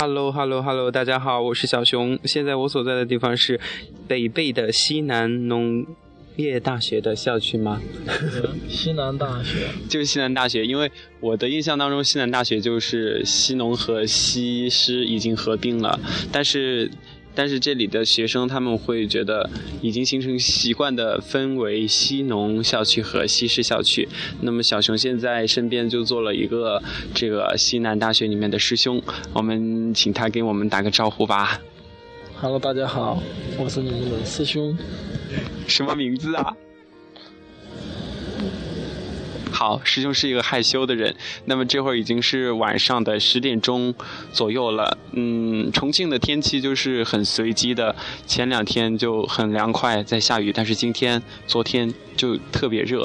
Hello Hello Hello，大家好，我是小熊。现在我所在的地方是北碚的西南农业大学的校区吗？西南大学 就是西南大学，因为我的印象当中，西南大学就是西农和西师已经合并了，但是。但是这里的学生他们会觉得已经形成习惯的分为西农校区和西师校区。那么小熊现在身边就做了一个这个西南大学里面的师兄，我们请他给我们打个招呼吧。，Hello，大家好，我是你们的师兄。什么名字啊？好，师兄是一个害羞的人。那么这会儿已经是晚上的十点钟左右了。嗯，重庆的天气就是很随机的，前两天就很凉快，在下雨，但是今天、昨天就特别热，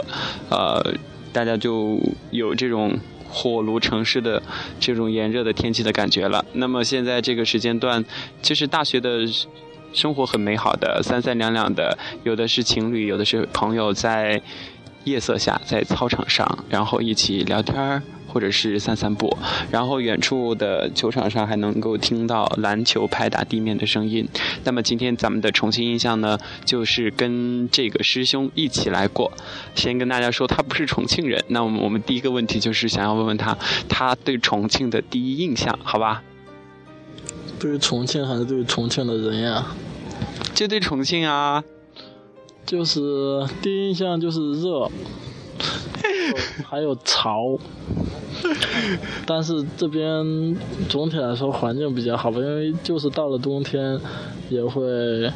呃，大家就有这种。火炉城市的这种炎热的天气的感觉了。那么现在这个时间段，其实大学的生活很美好的，三三两两的，有的是情侣，有的是朋友在夜色下，在操场上，然后一起聊天儿，或者是散散步，然后远处的球场上还能够听到篮球拍打地面的声音。那么今天咱们的重庆印象呢，就是跟这个师兄一起来过。先跟大家说，他不是重庆人。那我们我们第一个问题就是想要问问他，他对重庆的第一印象，好吧？对于重庆还是对于重庆的人呀？就对重庆啊。就是第一印象就是热，还有潮，但是这边总体来说环境比较好吧，因为就是到了冬天也会，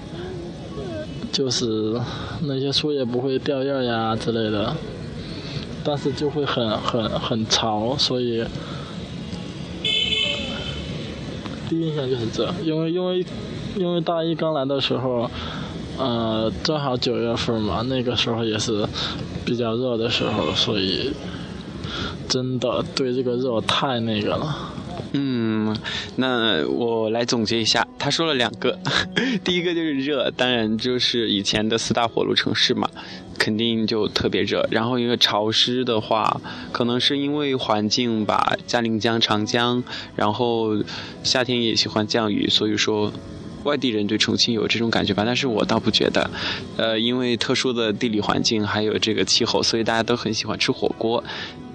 就是那些树叶不会掉叶呀之类的，但是就会很很很潮，所以第一印象就是这，因为因为因为大一刚来的时候。呃，正好九月份嘛，那个时候也是比较热的时候，所以真的对这个热太那个了。嗯，那我来总结一下，他说了两个，第一个就是热，当然就是以前的四大火炉城市嘛，肯定就特别热。然后一个潮湿的话，可能是因为环境吧，嘉陵江、长江，然后夏天也喜欢降雨，所以说。外地人对重庆有这种感觉吧，但是我倒不觉得，呃，因为特殊的地理环境还有这个气候，所以大家都很喜欢吃火锅。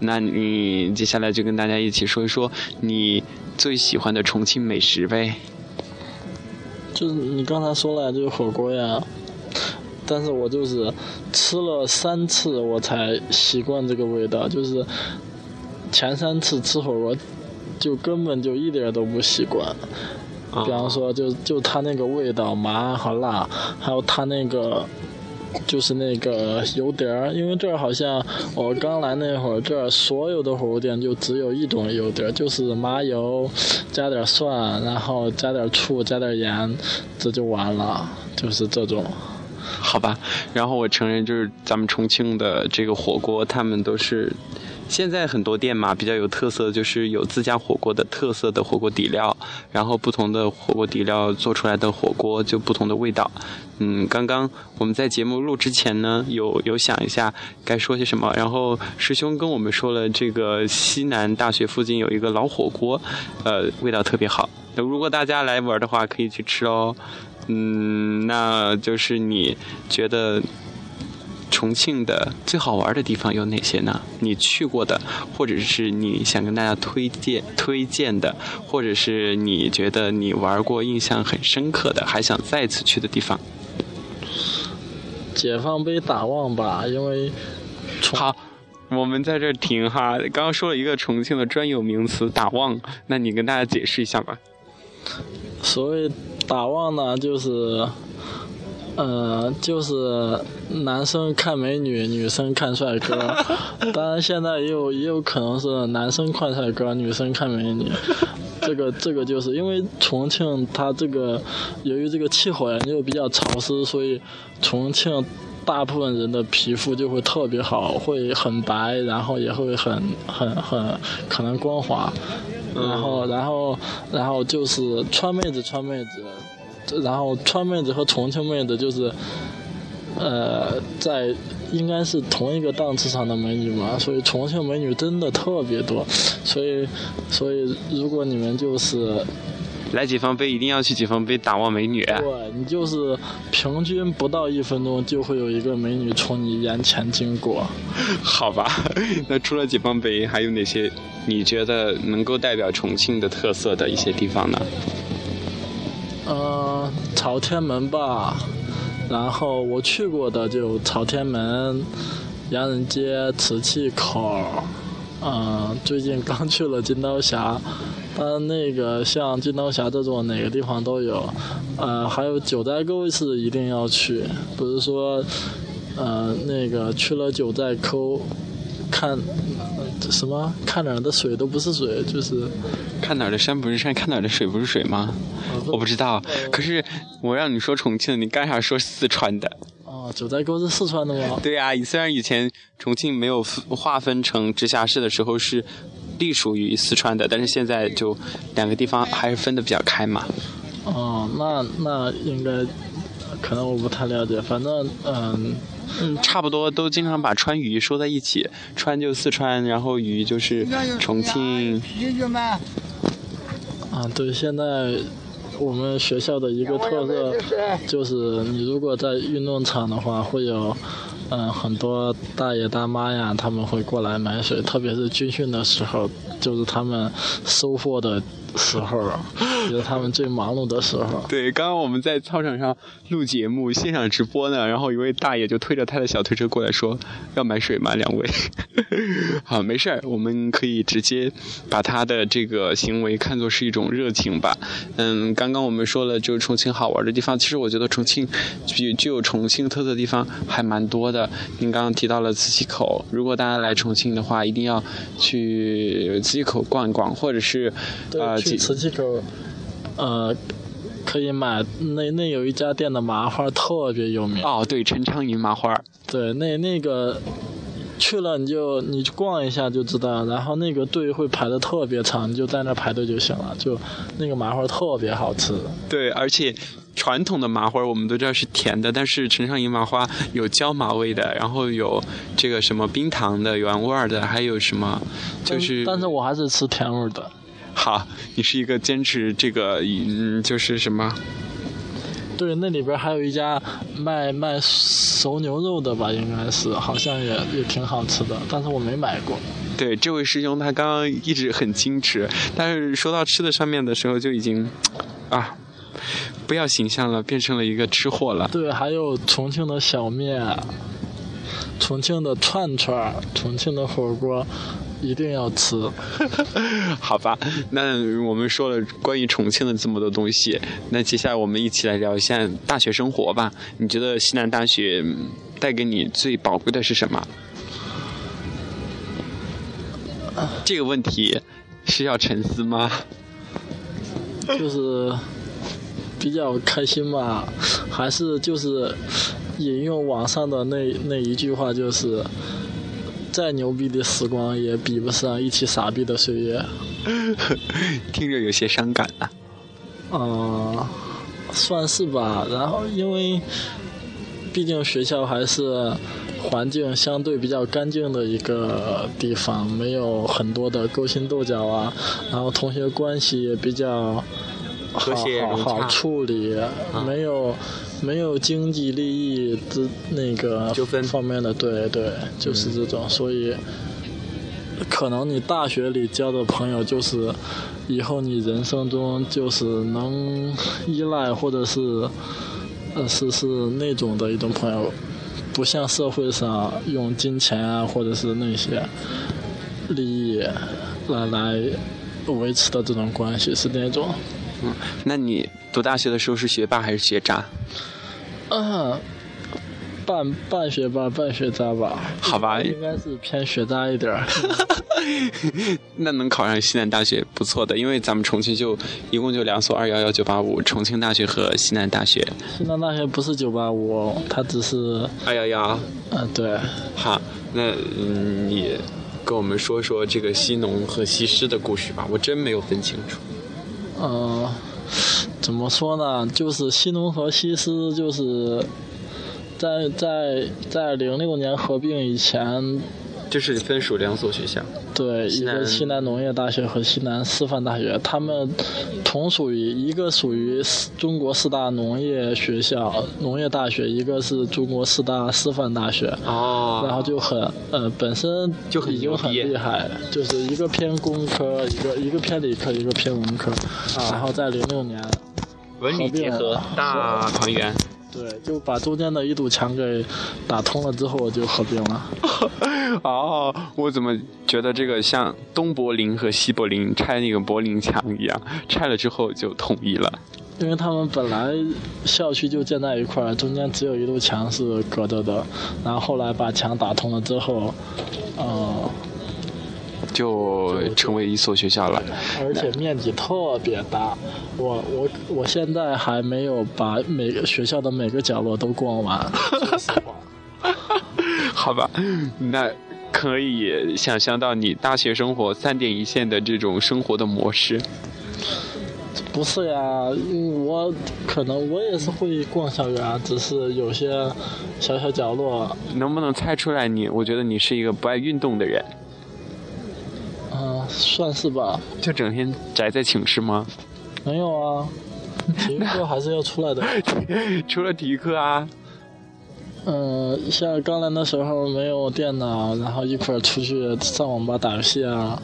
那你接下来就跟大家一起说一说你最喜欢的重庆美食呗。就是你刚才说了就是火锅呀，但是我就是吃了三次我才习惯这个味道，就是前三次吃火锅就根本就一点都不习惯。比方说，就就它那个味道麻和辣，还有它那个就是那个油碟儿，因为这儿好像我刚来那会儿，这儿所有的火锅店就只有一种油碟儿，就是麻油加点蒜，然后加点醋，加点盐，这就完了，就是这种。好吧，然后我承认，就是咱们重庆的这个火锅，他们都是。现在很多店嘛，比较有特色，就是有自家火锅的特色的火锅底料，然后不同的火锅底料做出来的火锅就不同的味道。嗯，刚刚我们在节目录之前呢，有有想一下该说些什么，然后师兄跟我们说了，这个西南大学附近有一个老火锅，呃，味道特别好。如果大家来玩的话，可以去吃哦。嗯，那就是你觉得。重庆的最好玩的地方有哪些呢？你去过的，或者是你想跟大家推荐推荐的，或者是你觉得你玩过印象很深刻的，还想再次去的地方？解放碑打望吧，因为好，我们在这儿停哈。刚刚说了一个重庆的专有名词打望，那你跟大家解释一下吧。所谓打望呢，就是。呃，就是男生看美女，女生看帅哥。当然，现在也有也有可能是男生看帅哥，女生看美女。这个这个就是因为重庆它这个由于这个气候呀又比较潮湿，所以重庆大部分人的皮肤就会特别好，会很白，然后也会很很很可能光滑。然后然后然后就是川妹子，川妹子。然后川妹子和重庆妹子就是，呃，在应该是同一个档次上的美女嘛，所以重庆美女真的特别多，所以所以如果你们就是来解放碑一定要去解放碑打望美女。对你就是平均不到一分钟就会有一个美女从你眼前经过。好吧，那除了解放碑，还有哪些你觉得能够代表重庆的特色的一些地方呢？朝天门吧。然后我去过的就朝天门、洋人街、瓷器口，嗯，最近刚去了金刀峡，但那个像金刀峡这种哪个地方都有，呃，还有九寨沟是一定要去，不是说，呃，那个去了九寨沟，看什么看哪儿的水都不是水，就是看哪儿的山不是山，看哪儿的水不是水吗？我不知道，可是我让你说重庆，你干啥说四川的？哦，九寨沟是四川的吗？对呀，虽然以前重庆没有划分成直辖市的时候是隶属于四川的，但是现在就两个地方还是分的比较开嘛。哦，那那应该可能我不太了解，反正嗯嗯，差不多都经常把川渝说在一起，川就四川，然后渝就是重庆。啊，对，现在。我们学校的一个特色就是，你如果在运动场的话，会有，嗯，很多大爷大妈呀，他们会过来买水，特别是军训的时候，就是他们收获的。时候，就是他们最忙碌的时候。对，刚刚我们在操场上录节目，现场直播呢，然后一位大爷就推着他的小推车过来说：“要买水吗，两位？” 好，没事儿，我们可以直接把他的这个行为看作是一种热情吧。嗯，刚刚我们说了，就是重庆好玩的地方，其实我觉得重庆具具有重庆特色的地方还蛮多的。您刚刚提到了磁器口，如果大家来重庆的话，一定要去磁器口逛一逛，或者是呃。去瓷器口，呃，可以买那那有一家店的麻花特别有名。哦，对，陈昌银麻花。对，那那个去了你就你去逛一下就知道，然后那个队会排的特别长，你就在那排队就行了。就那个麻花特别好吃。对，而且传统的麻花我们都知道是甜的，但是陈昌银麻花有椒麻味的，然后有这个什么冰糖的原味的，还有什么就是。但是我还是吃甜味的。好，你是一个坚持这个，嗯，就是什么？对，那里边还有一家卖卖熟牛肉的吧，应该是，好像也也挺好吃的，但是我没买过。对，这位师兄他刚刚一直很矜持，但是说到吃的上面的时候就已经，啊，不要形象了，变成了一个吃货了。对，还有重庆的小面，重庆的串串，重庆的火锅。一定要吃，好吧？那我们说了关于重庆的这么多东西，那接下来我们一起来聊一下大学生活吧。你觉得西南大学带给你最宝贵的是什么？这个问题是要沉思吗？就是比较开心吧，还是就是引用网上的那那一句话，就是。再牛逼的时光也比不上一起傻逼的岁月，听着有些伤感啊。嗯，算是吧。然后因为，毕竟学校还是环境相对比较干净的一个地方，没有很多的勾心斗角啊。然后同学关系也比较好好好处理，没有。没有经济利益之那个纠纷方面的，对对，就是这种，所以可能你大学里交的朋友，就是以后你人生中就是能依赖或者是呃是是那种的一种朋友，不像社会上用金钱啊或者是那些利益来来维持的这种关系是那种。嗯，那你读大学的时候是学霸还是学渣？嗯，半半学霸半学渣吧，好吧，应该是偏学渣一点儿。那能考上西南大学不错的，因为咱们重庆就一共就两所二幺幺九八五，重庆大学和西南大学。西南大学不是九八五，它只是二幺幺。嗯，对。好，那你跟我们说说这个西农和西师的故事吧，我真没有分清楚。嗯。怎么说呢？就是西农和西师，就是在在在零六年合并以前，就是分属两所学校。对，一个西南农业大学和西南师范大学，他们同属于一个属于四中国四大农业学校农业大学，一个是中国四大师范大学。哦然后就很呃，本身就很已经很厉害，就是一个偏工科，一个一个偏理科，一个偏文科。啊然后在零六年，文理结合，大团圆。对，就把中间的一堵墙给打通了之后就合并了。哦，我怎么觉得这个像东柏林和西柏林拆那个柏林墙一样，拆了之后就统一了。因为他们本来校区就建在一块儿，中间只有一堵墙是隔着的，然后后来把墙打通了之后，呃，就成为一所学校了。而且面积特别大，我我我现在还没有把每个学校的每个角落都逛完。好吧，那可以想象到你大学生活三点一线的这种生活的模式。不是呀，嗯我可能我也是会逛校园啊，只是有些小小角落，能不能猜出来你？我觉得你是一个不爱运动的人，嗯、算是吧。就整天宅在寝室吗？没有啊，体育课还是要出来的。除了体育课啊，嗯，像刚来的时候没有电脑，然后一块儿出去上网吧打游戏啊，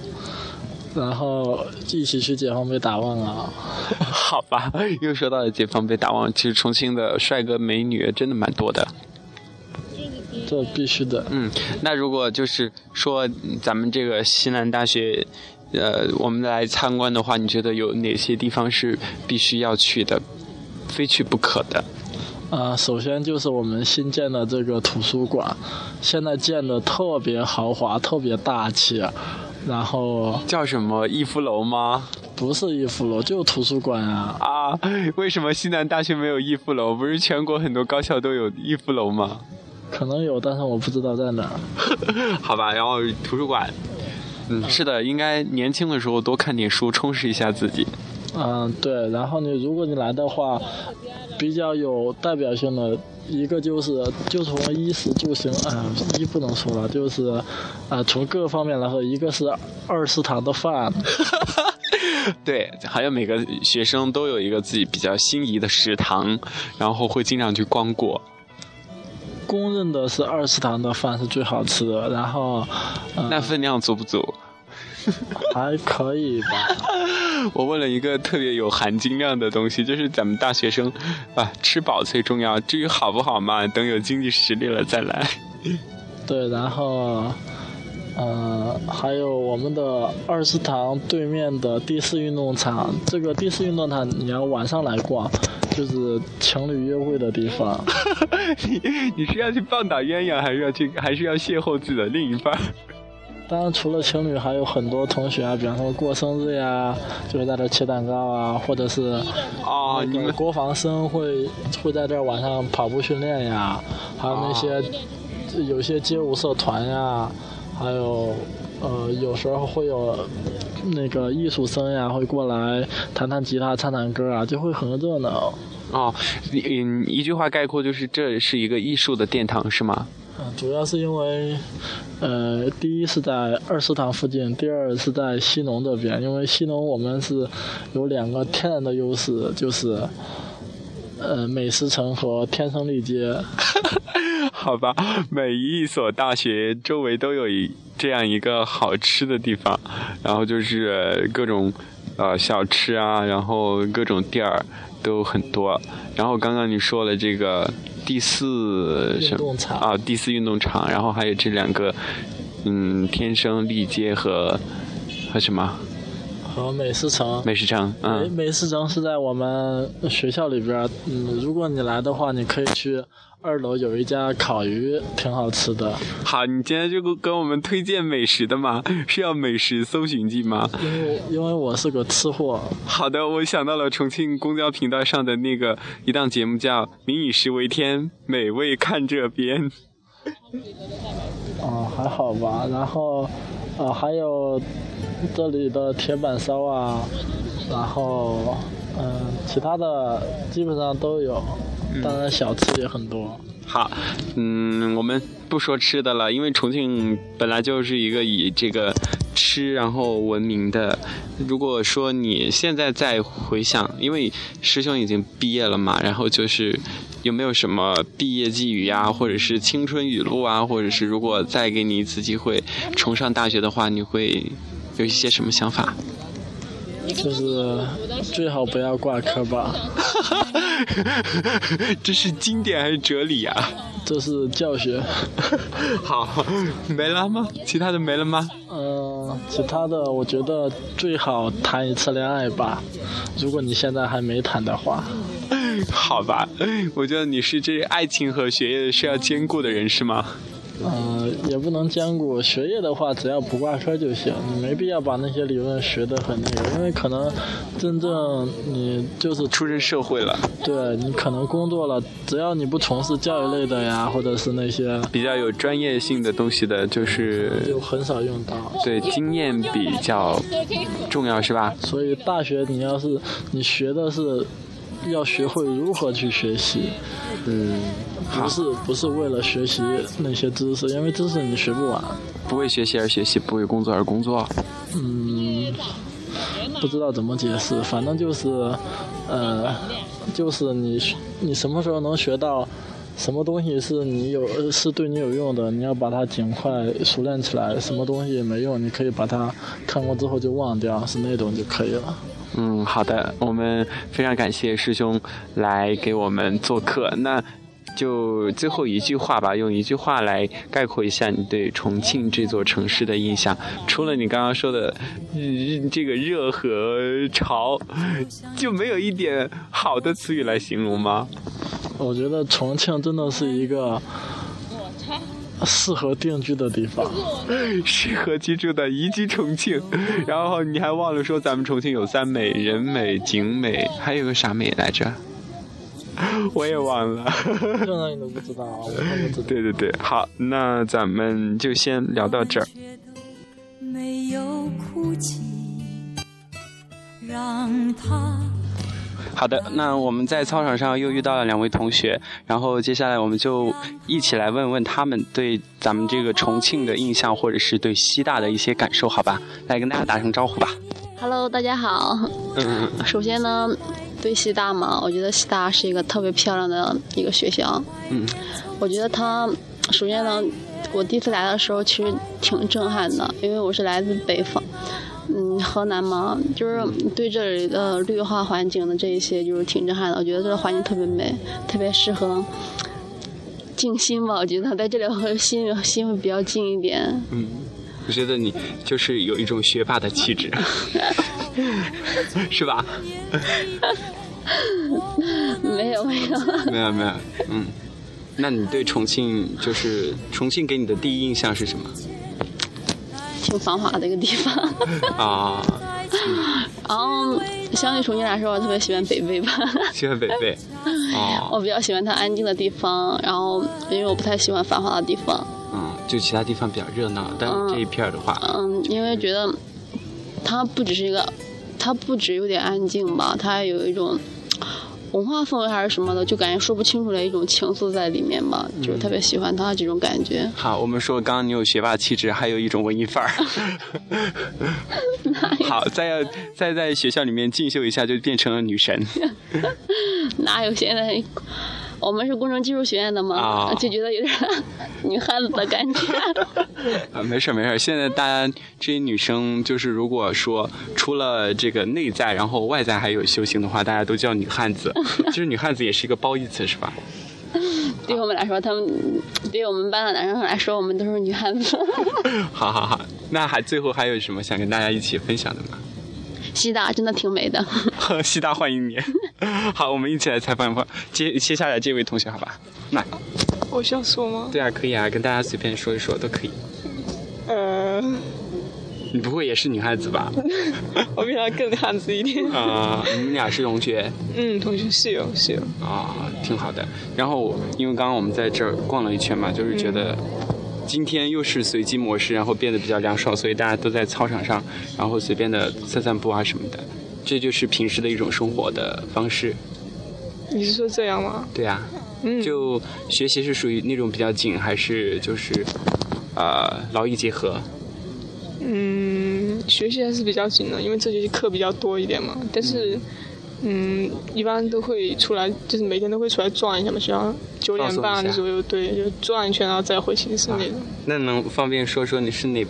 然后一起去解放碑打望啊。好吧，又说到了解放碑打望。其实重庆的帅哥美女真的蛮多的。这必须的。嗯，那如果就是说嗯咱们这个西南大学，呃，我们来参观的话，你觉得有哪些地方是必须要去的，非去不可的？啊、首先就是我们新建的这个图书馆，现在建的特别豪华，特别大气。然后叫什么逸夫楼吗？不是逸夫楼，就是图书馆啊。啊，为什么西南大学没有逸夫楼？不是全国很多高校都有逸夫楼吗？可能有，但是我不知道在哪儿。好吧，然后图书馆，嗯，是的，应该年轻的时候多看点书，充实一下自己。嗯，对。然后你如果你来的话，比较有代表性的一个就是，就从衣食住行，嗯、衣不能说了，就是，啊、从各个方面来说，一个是二食堂的饭，对，还有每个学生都有一个自己比较心仪的食堂，然后会经常去光顾。公认的是二食堂的饭是最好吃的，然后，呃、那分量足不足？还可以吧。我问了一个特别有含金量的东西，就是咱们大学生啊，吃饱最重要。至于好不好嘛，等有经济实力了再来。对，然后，呃，还有我们的二食堂对面的第四运动场，这个第四运动场你要晚上来逛，就是情侣约会的地方。你你是要去棒打鸳鸯，还是要去，还是要邂逅自己的另一半？当然，除了情侣，还有很多同学啊，比方说过生日呀，就会在这儿切蛋糕啊，或者是啊，你们国防生会会在这儿晚上跑步训练呀，还有那些、有些街舞社团呀，还有呃有时候会有那个艺术生呀会过来弹弹吉他、唱唱歌啊，就会很热闹。哦，嗯，一句话概括就是这是一个艺术的殿堂，是吗？嗯，主要是因为，呃，第一是在二食堂附近，第二是在西农这边。因为西农我们是有两个天然的优势，就是，呃，美食城和天生丽街。好吧，每一所大学周围都有一这样一个好吃的地方，然后就是各种呃小吃啊，然后各种店儿都很多。然后刚刚你说了这个第四什么啊，第四运动场，然后还有这两个嗯，天生丽街和和什么和美食城。美食城，美嗯，美食城是在我们学校里边儿，嗯，如果你来的话，你可以去二楼有一家烤鱼，挺好吃的。好，你今天就跟跟我们推荐美食的吗？是要美食搜寻记吗？因为因为我是个吃货，好的，我想到了重庆公交频道上的那个一档节目，叫《民以食为天，美味看这边》。哦，还好吧。然后，呃，还有这里的铁板烧啊，然后，嗯、其他的基本上都有，当然小吃也很多。好，嗯，我们不说吃的了，因为重庆本来就是一个以这个吃然后闻名的。如果说你现在再回想，因为师兄已经毕业了嘛，然后就是有没有什么毕业寄语呀，或者是青春语录啊，或者是如果再给你一次机会重上大学的话，你会有一些什么想法？就是最好不要挂科吧。这是经典还是哲理啊？这是教学。好，没了吗？其他的没了吗？嗯，其他的我觉得最好谈一次恋爱吧。如果你现在还没谈的话。好吧，我觉得你是这爱情和学业是要兼顾的人是吗？嗯，也不能兼顾学业的话，只要不挂科就行。你没必要把那些理论学得很那个，因为可能真正你就是出身社会了，对你可能工作了，只要你不从事教育类的呀，或者是那些比较有专业性的东西的，就是就很少用到。对，经验比较重要，是吧？所以大学你要是你学的是要学会如何去学习，嗯。不是不是为了学习那些知识，因为知识你学不完。不为学习而学习，不为工作而工作。嗯，不知道怎么解释，反正就是，呃，就是你你什么时候能学到什么东西是你有是对你有用的，你要把它尽快熟练起来。什么东西没用，你可以把它看过之后就忘掉，是那种就可以了。嗯，好的，我们非常感谢师兄来给我们做客。那。就最后一句话吧，用一句话来概括一下你对重庆这座城市的印象。除了你刚刚说的这个热和潮，就没有一点好的词语来形容吗？我觉得重庆真的是一个适合定居的地方，适合居住的宜居重庆。然后你还忘了说，咱们重庆有三美：人美、景美，还有个啥美来着？我也忘了，这你都不知道，我都不知道。对对对，好，那咱们就先聊到这儿。好的，那我们在操场上又遇到了两位同学，然后接下来我们就一起来问问他们对咱们这个重庆的印象，或者是对西大的一些感受，好吧？来跟大家打声招呼吧。Hello，大家好。嗯。首先呢。对西大嘛，我觉得西大是一个特别漂亮的一个学校。嗯，我觉得它首先呢，我第一次来的时候其实挺震撼的，因为我是来自北方，嗯，河南嘛，就是对这里的绿化环境的这一些就是挺震撼的。我觉得这个环境特别美，特别适合静心吧。我觉得在这里和心心会比较静一点。嗯，我觉得你就是有一种学霸的气质。是吧？没有没有没有没有，嗯，那你对重庆就是重庆给你的第一印象是什么？挺繁华的一个地方 啊。然后相对重庆来说，我特别喜欢北碚吧。喜欢北碚。哦。我比较喜欢它安静的地方，然后因为我不太喜欢繁华的地方。嗯，就其他地方比较热闹，但这一片的话，嗯，因为觉得它不只是一个。它不止有点安静吧，它还有一种文化氛围还是什么的，就感觉说不清楚的一种情愫在里面吧，就是特别喜欢他这种感觉。好，我们说刚刚你有学霸气质，还有一种文艺范儿。好，再要再在学校里面进修一下，就变成了女神。哪有现在？我们是工程技术学院的嘛，就觉得有点 女汉子的感觉。啊，没事没事，现在大家这些女生就是如果说除了这个内在，然后外在还有修行的话，大家都叫女汉子。其实女汉子也是一个褒义词，是吧？对我们来说，他们对我们班的男生来说，我们都是女汉子。好好好，那还最后还有什么想跟大家一起分享的吗？西大真的挺美的。西大欢迎你。好，我们一起来采访一访接接下来这位同学，好吧？那，我需要说吗？对啊，可以啊，跟大家随便说一说都可以。嗯，你不会也是女汉子吧？我比她更汉子一点。啊，你们俩是同学？嗯，同学室友室友。啊，挺好的。然后因为刚刚我们在这儿逛了一圈嘛，就是觉得。今天又是随机模式，然后变得比较凉爽，所以大家都在操场上，然后随便的散散步啊什么的，这就是平时的一种生活的方式。你是说这样吗？对啊、嗯，就学习是属于那种比较紧，还是就是呃劳逸结合？嗯，学习还是比较紧的，因为这学期课比较多一点嘛。但是，嗯，一般都会出来，就是每天都会出来转一下嘛，学校九点半左右，对，就转一圈，然后再回寝室那种。那能方便说说你是哪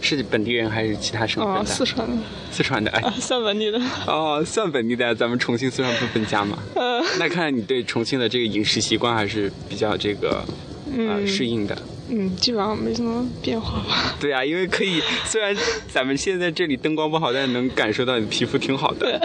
是本地人还是其他省份哦，的？四川的，四川的，哎啊，，算本地的。哦，算本地的，咱们重庆四川不分家嘛。呃，那看来你对重庆的这个饮食习惯还是比较这个呃嗯适应的。嗯，基本上没什么变化吧。对啊，因为可以，虽然咱们现在这里灯光不好，但是能感受到你的皮肤挺好的，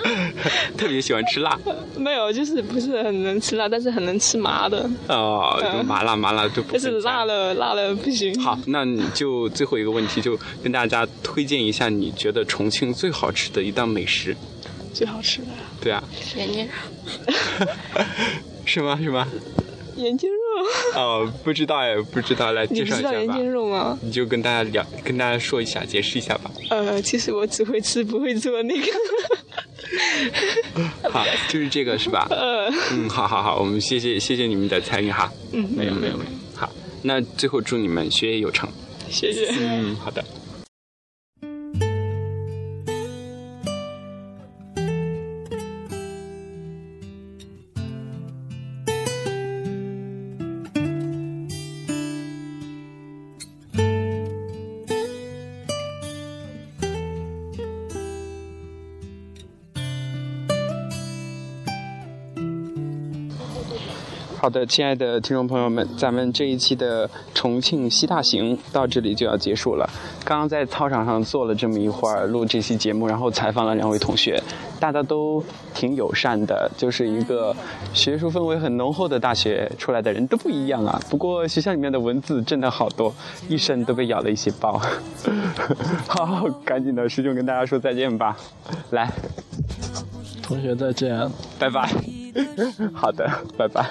特别喜欢吃辣 没有，就是不是很能吃辣，但是很能吃麻的。哦，就麻辣麻辣就不但是辣了，辣了不行。好，那你就最后一个问题，就跟大家推荐一下你觉得重庆最好吃的一道美食。最好吃的对啊，眼睛是吗？是吗？眼睛肉，哦，不知道哎，不知道，来介绍一下吧不知道眼。睛肉吗？你就跟大家聊，跟大家说一下，解释一下吧。呃，其实我只会吃，不会做那个。好，就是这个是吧？呃，嗯，好好好，我们谢谢谢谢你们的参与哈。嗯，没有没有没有，好，那最后祝你们学业有成。谢谢。嗯，好的。的，亲爱的听众朋友们，咱们这一期的重庆西大行到这里就要结束了。刚刚在操场上坐了这么一会儿，录这期节目，然后采访了两位同学，大家都挺友善的，就是一个学术氛围很浓厚的大学出来的人都不一样啊。不过学校里面的蚊子真的好多，一身都被咬了一些包。好，赶紧的，师兄跟大家说再见吧，来，同学再见。拜拜。好的，拜拜。